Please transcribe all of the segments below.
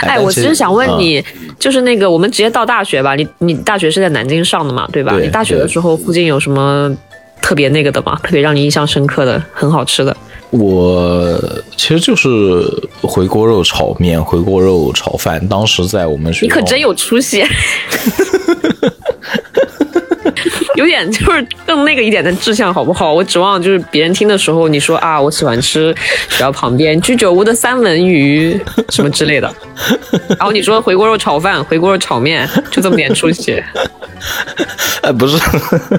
哎，我其实想问你，就是那个我们直接到大学吧，你你大学是在南京上的嘛，对吧？对你大学的时候附近有什么特别那个的吗？特别让你印象深刻的、很好吃的？我其实就是回锅肉炒面、回锅肉炒饭。当时在我们学校，你可真有出息，有点 就是更那个一点的志向好不好？我指望就是别人听的时候，你说啊，我喜欢吃学校旁边居酒屋的三文鱼什么之类的，然后你说回锅肉炒饭、回锅肉炒面，就这么点出息，哎，不是，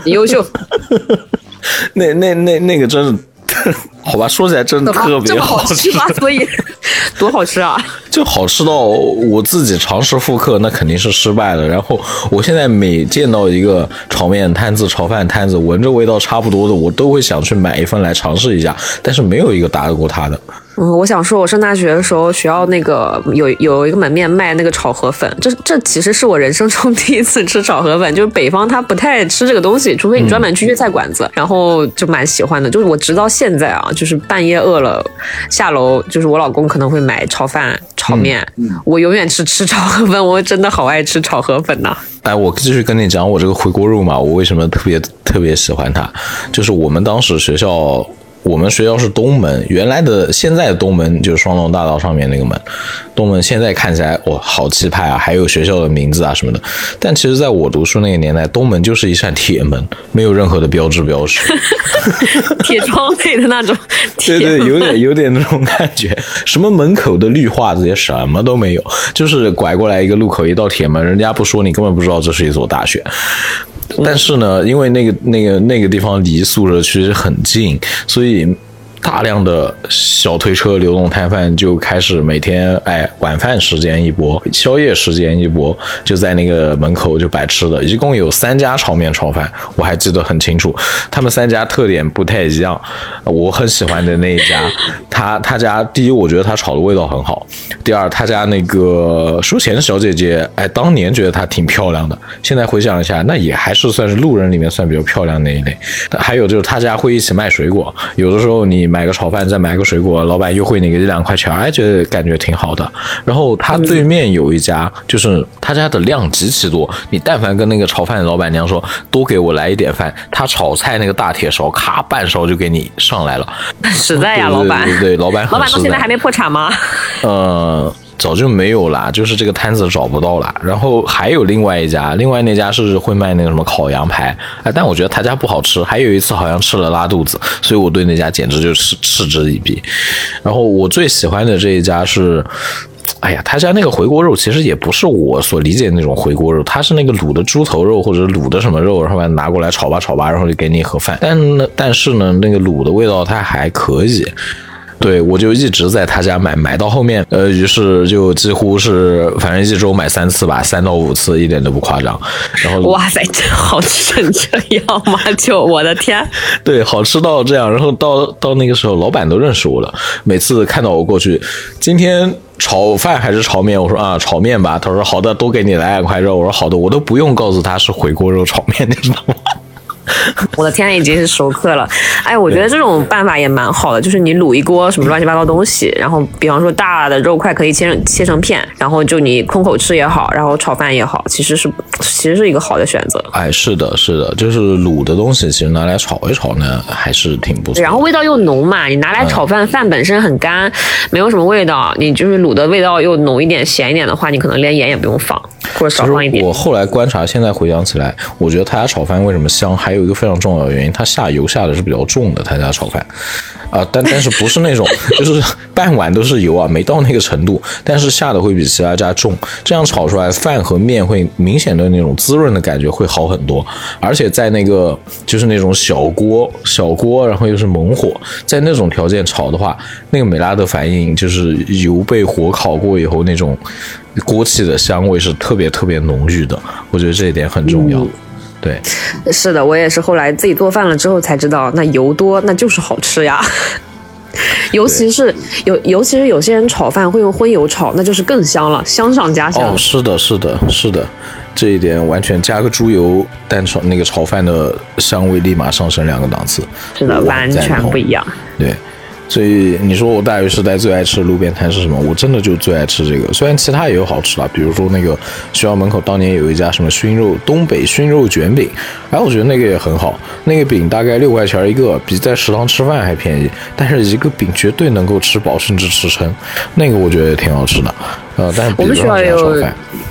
你优秀。那那那那个真的，好吧，说起来真的特别好好吃吗？所以 多好吃啊！就好吃到我自己尝试复刻，那肯定是失败了。然后我现在每见到一个炒面摊子、炒饭摊子，闻着味道差不多的，我都会想去买一份来尝试一下，但是没有一个打得过它的。嗯，我想说，我上大学的时候，学校那个有有一个门面卖那个炒河粉，这这其实是我人生中 第一次吃炒河粉。就是北方他不太吃这个东西，除非你专门去粤菜馆子，然后就蛮喜欢的。就是我直到现在啊，就是半夜饿了下楼，就是我老公可能会买炒饭、炒面，我永远是吃炒河粉，我真的好爱吃炒河粉呐、哎，我继续跟你讲我这个回锅肉嘛，我为什么特别特别喜欢它？就是我们当时学校，我们学校是东门，原来的现在的东门就是双龙大道上面那个门，东门现在看起来哇好气派啊，还有学校的名字啊什么的。但其实在我读书那个年代，东门就是一扇铁门，没有任何的标志标识。铁窗类的那种对对，有点有点那种感觉，什么门口的绿化这些什么都没有，就是拐过来一个路口一道铁门，人家不说你根本不知道这是一所大学。但是呢，因为那个那个那个地方离宿舍其实很近，所以大量的小推车、流动摊贩就开始每天哎晚饭时间一波，宵夜时间一波，就在那个门口就摆吃的，一共有三家炒面炒饭，我还记得很清楚。他们三家特点不太一样，我很喜欢的那一家，他他家第一，我觉得他炒的味道很好；第二，他家那个收钱的小姐姐，哎，当年觉得她挺漂亮的，现在回想一下，那也还是算是路人里面算比较漂亮那一类。还有就是他家会一起卖水果，有的时候你买个炒饭再买个水果，老板优惠你个一两块钱，哎，觉得感觉挺好的。然后他对面有一家，就是他家的量极其多，你但凡跟那个炒饭的老板娘说多给我来一点饭，他炒菜那个大铁勺，咔半勺就给你上来了。实在呀，对老板。对对对，老板很老板到现在还没破产吗？呃，早就没有啦，就是这个摊子找不到啦。然后还有另外一家，另外那家是会卖那个什么烤羊排，哎，但我觉得他家不好吃。还有一次好像吃了拉肚子，所以我对那家简直就是嗤之以鼻。然后我最喜欢的这一家是。哎呀，他家那个回锅肉其实也不是我所理解的那种回锅肉，它是那个卤的猪头肉或者卤的什么肉，然后拿过来炒吧炒吧，然后就给你一盒饭。但，但是呢，那个卤的味道它还可以。对，我就一直在他家买，买到后面，呃，于是就几乎是反正一周买三次吧，三到五次，一点都不夸张。然后哇塞，真好吃成这样吗？就我的天！对，好吃到这样。然后到到那个时候，老板都认识我了，每次看到我过去，今天炒饭还是炒面？我说啊，炒面吧。他说好的，多给你来两块肉。我说好的，我都不用告诉他是回锅肉炒面，你知道吗？我的天，已经是熟客了。哎，我觉得这种办法也蛮好的，就是你卤一锅什么乱七八糟东西，然后比方说大的肉块可以切成切成片，然后就你空口吃也好，然后炒饭也好，其实是其实是一个好的选择。哎，是的，是的，就是卤的东西，其实拿来炒一炒呢，还是挺不错。然后味道又浓嘛，你拿来炒饭，饭本身很干，没有什么味道，你就是卤的味道又浓一点、咸一点的话，你可能连盐也不用放，或者少放一点。我后来观察，现在回想起来，我觉得他家炒饭为什么香，还有一个非常重要的原因，它下油下的是比较重的，他家炒饭，啊、但但是不是那种 就是半碗都是油啊，没到那个程度，但是下的会比其他家重，这样炒出来饭和面会明显的那种滋润的感觉会好很多，而且在那个就是那种小锅小锅，然后又是猛火，在那种条件炒的话，那个美拉德反应就是油被火烤过以后那种锅气的香味是特别特别浓郁的，我觉得这一点很重要。对，是的，我也是后来自己做饭了之后才知道，那油多那就是好吃呀。尤其是有，尤其是有些人炒饭会用荤油炒，那就是更香了，香上加香。哦，是的，是的，是的，这一点完全加个猪油蛋炒那个炒饭的香味立马上升两个档次。是的，完全不一样。对，所以你说我大学时代最爱吃的路边摊是什么？我真的就最爱吃这个。虽然其他也有好吃的，比如说那个学校门口当年有一家什么熏肉东北熏肉卷饼，哎，我觉得那个也很好。那个饼大概六块钱一个，比在食堂吃饭还便宜，但是一个饼绝对能够吃饱甚至吃撑。那个我觉得也挺好吃的。呃，但是我们学校有，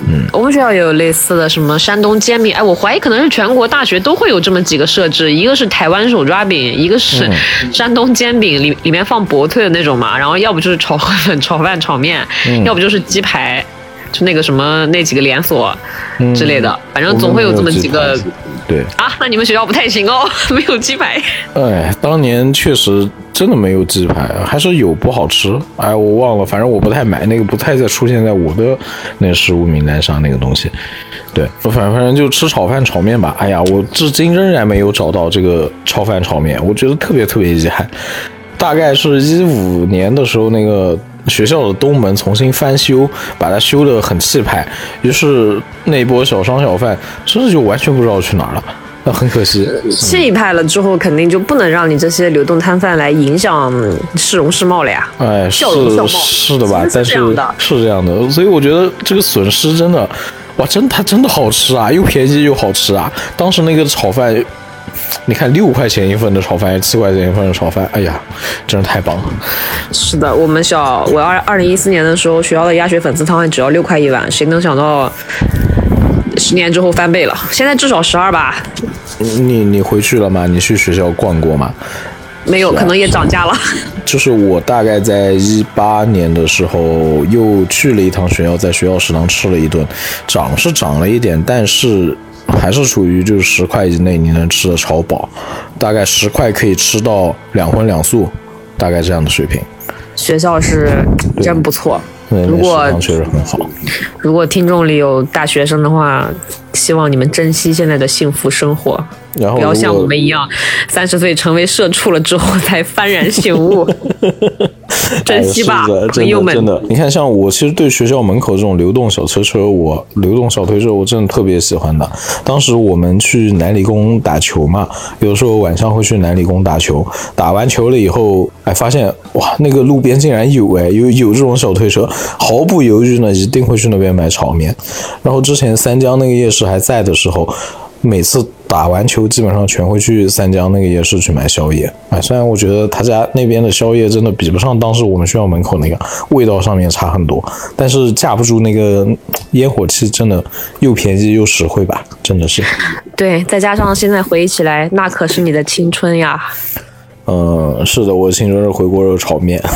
嗯，我们学校也有类似的什么山东煎饼。哎，我怀疑可能是全国大学都会有这么几个设置，一个是台湾手抓饼，一个是山东煎饼，里里面放薄脆的那种嘛，然后要不就是炒河粉、炒饭、炒面，要不就是鸡排，就那个什么那几个连锁之类的，反正总会有这么几个。对啊，那你们学校不太行哦，没有鸡排。哎，当年确实真的没有鸡排，还是有不好吃。哎，我忘了，反正我不太买那个，不太再出现在我的那食物名单上那个东西。对，反反正就吃炒饭、炒面吧。哎呀，我至今仍然没有找到这个炒饭、炒面，我觉得特别特别遗憾。大概是一五年的时候，那个学校的东门重新翻修，把它修得很气派。于是那波小商小贩真的就完全不知道去哪儿了，那 很可惜。气派了之后，肯定就不能让你这些流动摊贩来影响市容市貌了呀。哎，是是的吧？但是是这样的，所以我觉得这个损失真的，哇，真它真的好吃啊，又便宜又好吃啊。当时那个炒饭。你看六块钱一份的炒饭，七块钱一份的炒饭，哎呀，真是太棒了。是的，我们小我二二零一四年的时候，学校的鸭血粉丝汤只要六块一碗，谁能想到十年之后翻倍了？现在至少十二吧。你你回去了吗？你去学校逛过吗？没有，可能也涨价了。就是我大概在一八年的时候又去了一趟学校，在学校食堂吃了一顿，涨是涨了一点，但是。还是属于就是十块以内你能吃的超饱，大概十块可以吃到两荤两素，大概这样的水平。学校是真不错，如果确实很好。如果听众里有大学生的话，希望你们珍惜现在的幸福生活。然后不要像我们一样，三十岁成为社畜了之后才幡然醒悟。珍惜吧，朋友们。真的，你看，像我其实对学校门口这种流动小车车，我流动小推车，我真的特别喜欢的。当时我们去南理工打球嘛，有时候晚上会去南理工打球。打完球了以后，哎，发现哇，那个路边竟然有哎，有有这种小推车，毫不犹豫呢，一定会去那边买炒面。然后之前三江那个夜市还在的时候。每次打完球，基本上全会去三江那个夜市去买宵夜。哎，虽然我觉得他家那边的宵夜真的比不上当时我们学校门口那个，味道上面差很多，但是架不住那个烟火气，真的又便宜又实惠吧，真的是。对，再加上现在回忆起来，那可是你的青春呀。嗯，是的，我的青春是回锅肉炒面。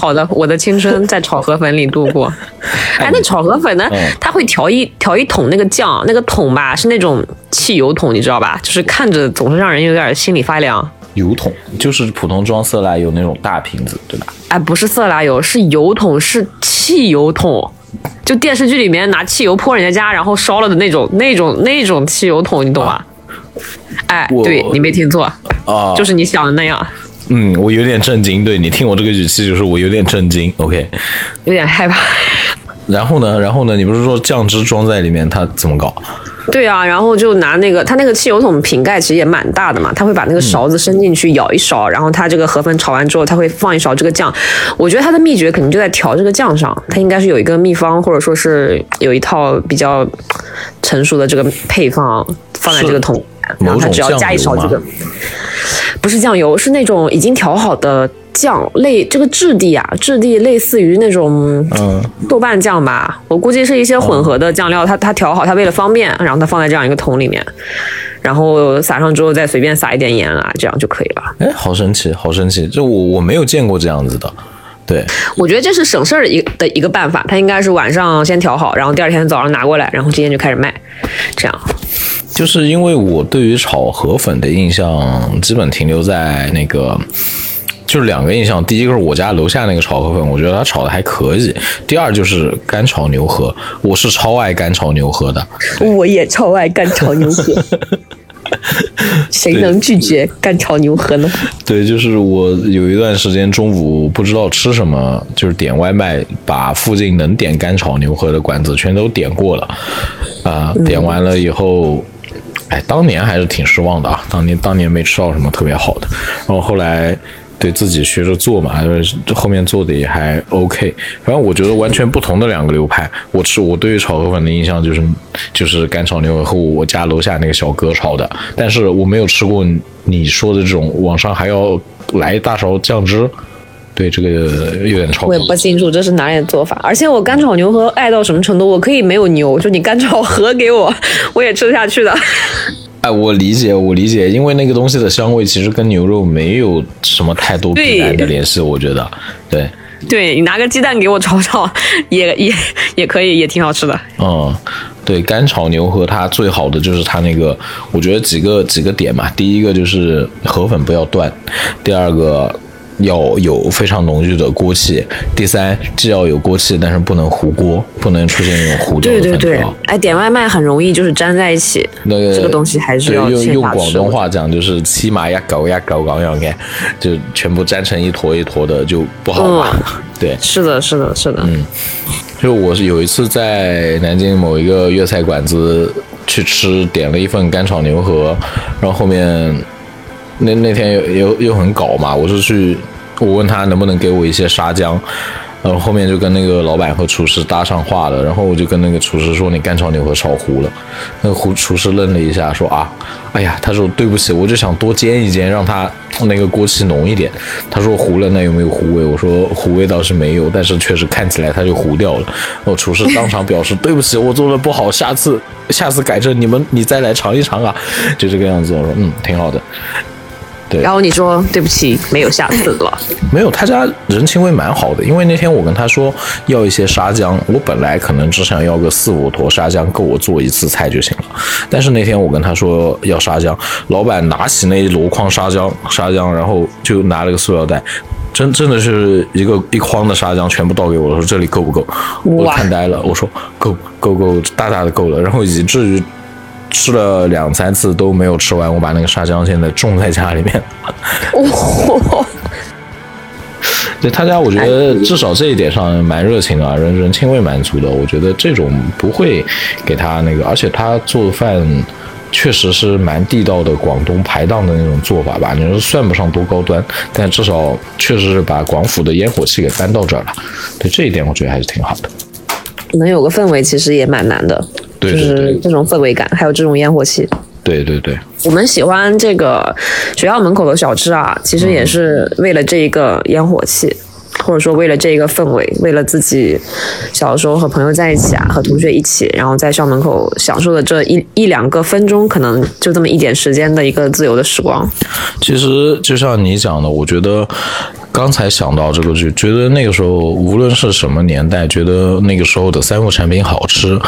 好的，我的青春在炒河粉里度过。哎，那炒河粉呢？它会调一调一桶那个酱，那个桶吧是那种汽油桶，你知道吧？就是看着总是让人有点心里发凉。油桶就是普通装色拉油那种大瓶子，对吧？哎，不是色拉油，是油桶，是汽油桶。就电视剧里面拿汽油泼人家家，然后烧了的那种、那种、那种汽油桶，你懂吗？哎，对你没听错啊，就是你想的那样。嗯，我有点震惊。对你听我这个语气，就是我有点震惊。OK，有点害怕。然后呢？然后呢？你不是说酱汁装在里面，它怎么搞？对啊，然后就拿那个，它那个汽油桶瓶盖其实也蛮大的嘛，他会把那个勺子伸进去舀一勺，然后他这个河粉炒完之后，他会放一勺这个酱。我觉得它的秘诀肯定就在调这个酱上，它应该是有一个秘方，或者说是有一套比较成熟的这个配方放在这个桶。然后它只要加一勺这个，不是酱油，是那种已经调好的酱类，这个质地啊，质地类似于那种嗯豆瓣酱吧，我估计是一些混合的酱料，它它调好，它为了方便，然后它放在这样一个桶里面，然后撒上之后再随便撒一点盐啊，这样就可以了。哎，好神奇，好神奇，就我我没有见过这样子的。对，我觉得这是省事儿一的一个办法，它应该是晚上先调好，然后第二天早上拿过来，然后今天就开始卖，这样。就是因为我对于炒河粉的印象基本停留在那个，就是两个印象。第一个是我家楼下那个炒河粉，我觉得它炒的还可以。第二就是干炒牛河，我是超爱干炒牛河的。我也超爱干炒牛河，谁能拒绝干炒牛河呢？对，就是我有一段时间中午不知道吃什么，就是点外卖，把附近能点干炒牛河的馆子全都点过了。啊，点完了以后。哎，当年还是挺失望的啊，当年当年没吃到什么特别好的，然后后来对自己学着做嘛，后面做的也还 OK。反正我觉得完全不同的两个流派。我吃我对于炒河粉的印象就是就是干炒牛河和我家楼下那个小哥炒的，但是我没有吃过你说的这种网上还要来一大勺酱汁。对这个有点超。我也不清楚这是哪里的做法，而且我干炒牛河爱到什么程度，我可以没有牛，就你干炒河给我，我也吃得下去的。哎，我理解，我理解，因为那个东西的香味其实跟牛肉没有什么太多必然的联系，我觉得。对，对你拿个鸡蛋给我炒炒，也 也也可以，也挺好吃的。嗯，对，干炒牛河它最好的就是它那个，我觉得几个几个点嘛，第一个就是河粉不要断，第二个。要有非常浓郁的锅气。第三，既要有锅气，但是不能糊锅，不能出现那种糊掉的粉条。哎，点外卖很容易就是粘在一起。那个这个东西还是要用用广东话讲，就是起码要搞呀搞搞样看，就全部粘成一坨一坨的就不好了。对，是的，是的，是的。嗯，就我是有一次在南京某一个粤菜馆子去吃，点了一份干炒牛河，然后后面。那那天又又又很搞嘛，我是去，我问他能不能给我一些沙姜，然后后面就跟那个老板和厨师搭上话了，然后我就跟那个厨师说你干炒牛河炒糊了，那个厨厨师愣了一下说啊，哎呀，他说对不起，我就想多煎一煎，让它那个锅气浓一点。他说糊了那有没有糊味？我说糊味倒是没有，但是确实看起来它就糊掉了。然后厨师当场表示 对不起，我做的不好，下次下次改正，你们你再来尝一尝啊，就这个样子。我说嗯，挺好的。对，然后你说对不起，没有下次了。没有，他家人情味蛮好的。因为那天我跟他说要一些沙姜，我本来可能只想要个四五坨沙姜，够我做一次菜就行了。但是那天我跟他说要沙姜，老板拿起那一箩筐沙姜，沙姜，然后就拿了个塑料袋，真真的是一个一筐的沙姜全部倒给我，说这里够不够？我看呆了，我说够够够，大大的够了。然后以至于。吃了两三次都没有吃完，我把那个沙姜现在种在家里面。哦，对他家，我觉得至少这一点上蛮热情的，人人情味蛮足的。我觉得这种不会给他那个，而且他做饭确实是蛮地道的广东排档的那种做法吧。你说算不上多高端，但至少确实是把广府的烟火气给搬到这儿了。对这一点，我觉得还是挺好的。能有个氛围，其实也蛮难的。就是这种氛围感，还有这种烟火气。对对对，我们喜欢这个学校门口的小吃啊，其实也是为了这一个烟火气，或者说为了这一个氛围，为了自己小时候和朋友在一起啊，和同学一起，然后在校门口享受的这一一两个分钟，可能就这么一点时间的一个自由的时光。其实就像你讲的，我觉得刚才想到这个，就觉得那个时候无论是什么年代，觉得那个时候的三无产品好吃。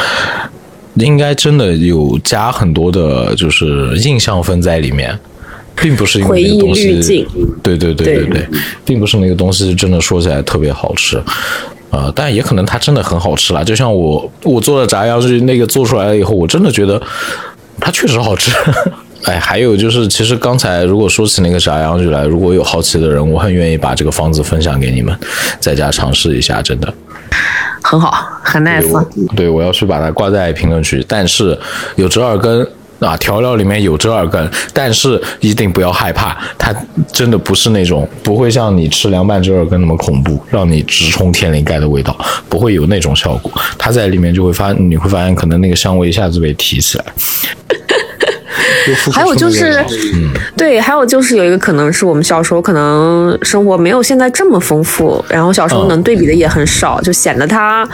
应该真的有加很多的，就是印象分在里面，并不是因为那个东西，对对对对对，并不是那个东西真的说起来特别好吃，呃，但也可能它真的很好吃啦。就像我我做的炸鸭是那个做出来了以后，我真的觉得它确实好吃。哎，还有就是，其实刚才如果说起那个炸羊去来，如果有好奇的人，我很愿意把这个方子分享给你们，在家尝试一下，真的。很好，很 nice。对，我要去把它挂在评论区。但是有折耳根啊，调料里面有折耳根，但是一定不要害怕，它真的不是那种不会像你吃凉拌折耳根那么恐怖，让你直冲天灵盖的味道，不会有那种效果。它在里面就会发，你会发现可能那个香味一下子被提起来。还有就是，嗯，对，还有就是有一个可能是我们小时候可能生活没有现在这么丰富，然后小时候能对比的也很少，就显得它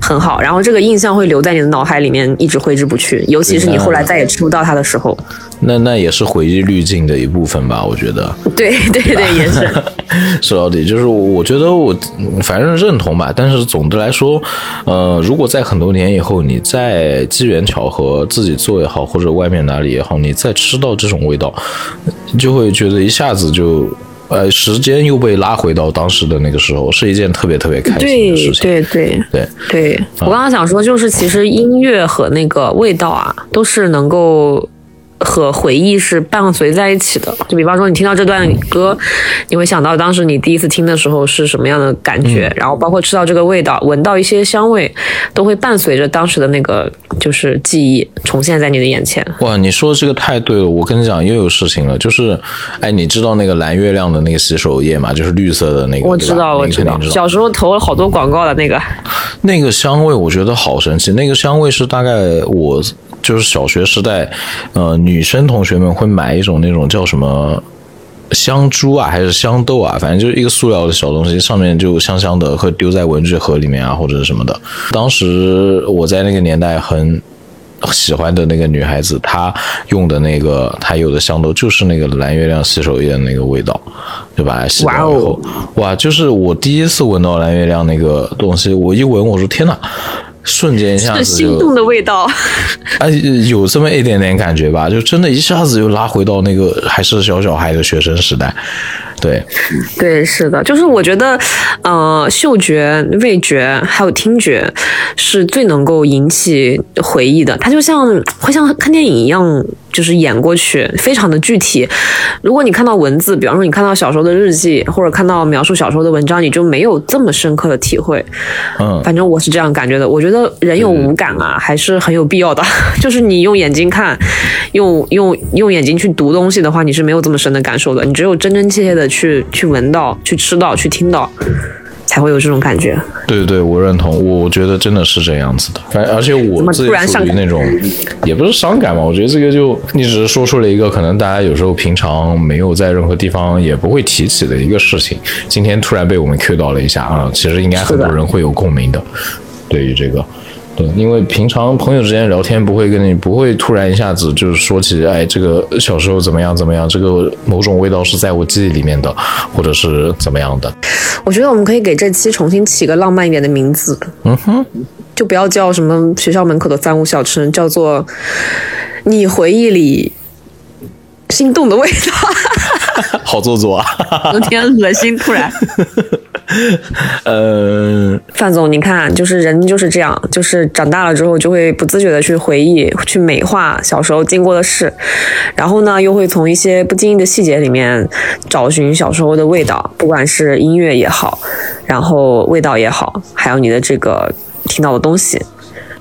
很好，然后这个印象会留在你的脑海里面，一直挥之不去。尤其是你后来再也吃不到它的时候，那那也是回忆滤镜的一部分吧，我觉得。对对对，也是。说到底，就是我觉得我反正认同吧，但是总的来说，呃，如果在很多年以后，你再机缘巧合自己做也好，或者外面哪里也好，你再吃到这种味道，就会觉得一下子就，呃，时间又被拉回到当时的那个时候，是一件特别特别开心的事情。对对对对，我刚刚想说，就是其实音乐和那个味道啊，都是能够。和回忆是伴随在一起的。就比方说，你听到这段歌，你会想到当时你第一次听的时候是什么样的感觉，然后包括吃到这个味道，闻到一些香味，都会伴随着当时的那个就是记忆重现在你的眼前。哇，你说这个太对了！我跟你讲，又有事情了，就是，哎，你知道那个蓝月亮的那个洗手液吗？就是绿色的那个，我知道，我知道。小时候投了好多广告的那个。那个香味我觉得好神奇，那个香味是大概我就是小学时代，呃，女生同学们会买一种那种叫什么。香珠啊，还是香豆啊，反正就是一个塑料的小东西，上面就香香的，会丢在文具盒里面啊，或者是什么的。当时我在那个年代很喜欢的那个女孩子，她用的那个她有的香豆就是那个蓝月亮洗手液的那个味道，就把它洗完以后，哇，就是我第一次闻到蓝月亮那个东西，我一闻我说天哪！瞬间一下子就心动的味道，哎，有这么一点点感觉吧，就真的一下子就拉回到那个还是小小孩的学生时代。对，对，是的，就是我觉得，呃，嗅觉、味觉还有听觉是最能够引起回忆的。它就像会像看电影一样，就是演过去，非常的具体。如果你看到文字，比方说你看到小时候的日记，或者看到描述小时候的文章，你就没有这么深刻的体会。嗯，反正我是这样感觉的。我觉得人有五感啊，还是很有必要的。就是你用眼睛看，用用用眼睛去读东西的话，你是没有这么深的感受的。你只有真真切切的去去闻到、去吃到、去听到，才会有这种感觉。对对对，我认同，我觉得真的是这样子的。反正而且我自己属于那种，也不是伤感嘛，我觉得这个就你只是说出了一个可能大家有时候平常没有在任何地方也不会提起的一个事情，今天突然被我们 Q 到了一下啊，其实应该很多人会有共鸣的，对于这个。对，因为平常朋友之间聊天不会跟你不会突然一下子就是说起，哎，这个小时候怎么样怎么样，这个某种味道是在我记忆里面的，或者是怎么样的。我觉得我们可以给这期重新起个浪漫一点的名字，嗯哼，就不要叫什么学校门口的三无小吃，叫做你回忆里心动的味道。好做作啊。有点恶心，突然。呃，范总，你看，就是人就是这样，就是长大了之后就会不自觉的去回忆、去美化小时候经过的事，然后呢，又会从一些不经意的细节里面找寻小时候的味道，不管是音乐也好，然后味道也好，还有你的这个听到的东西。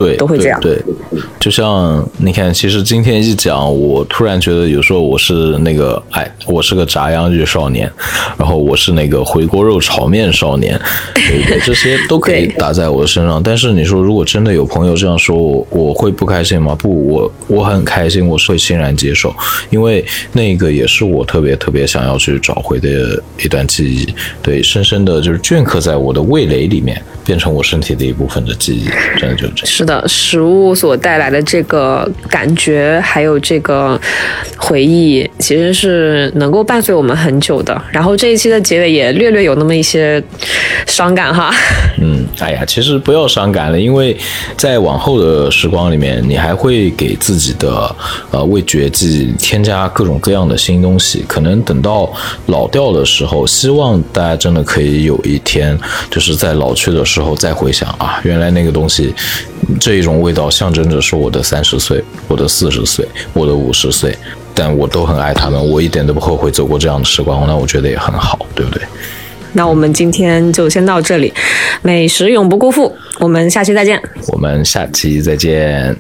对，都会这样对。对，就像你看，其实今天一讲，我突然觉得有时候我是那个，哎，我是个炸洋芋少年，然后我是那个回锅肉炒面少年，对对？这些都可以打在我身上。但是你说，如果真的有朋友这样说我，我会不开心吗？不，我我很开心，我是会欣然接受，因为那个也是我特别特别想要去找回的一段记忆，对，深深的就是镌刻在我的味蕾里面，变成我身体的一部分的记忆，真的就是这样。是的，食物所带来的这个感觉，还有这个回忆，其实是能够伴随我们很久的。然后这一期的结尾也略略有那么一些伤感哈。嗯，哎呀，其实不要伤感了，因为在往后的时光里面，你还会给自己的呃味觉记添加各种各样的新东西。可能等到老掉的时候，希望大家真的可以有一天，就是在老去的时候再回想啊，原来那个东西，这一种味道象征着是我的三十岁、我的四十岁、我的五十岁，但我都很爱他们，我一点都不后悔走过这样的时光，那我觉得也很好，对不对？那我们今天就先到这里，美食永不辜负，我们下期再见。我们下期再见。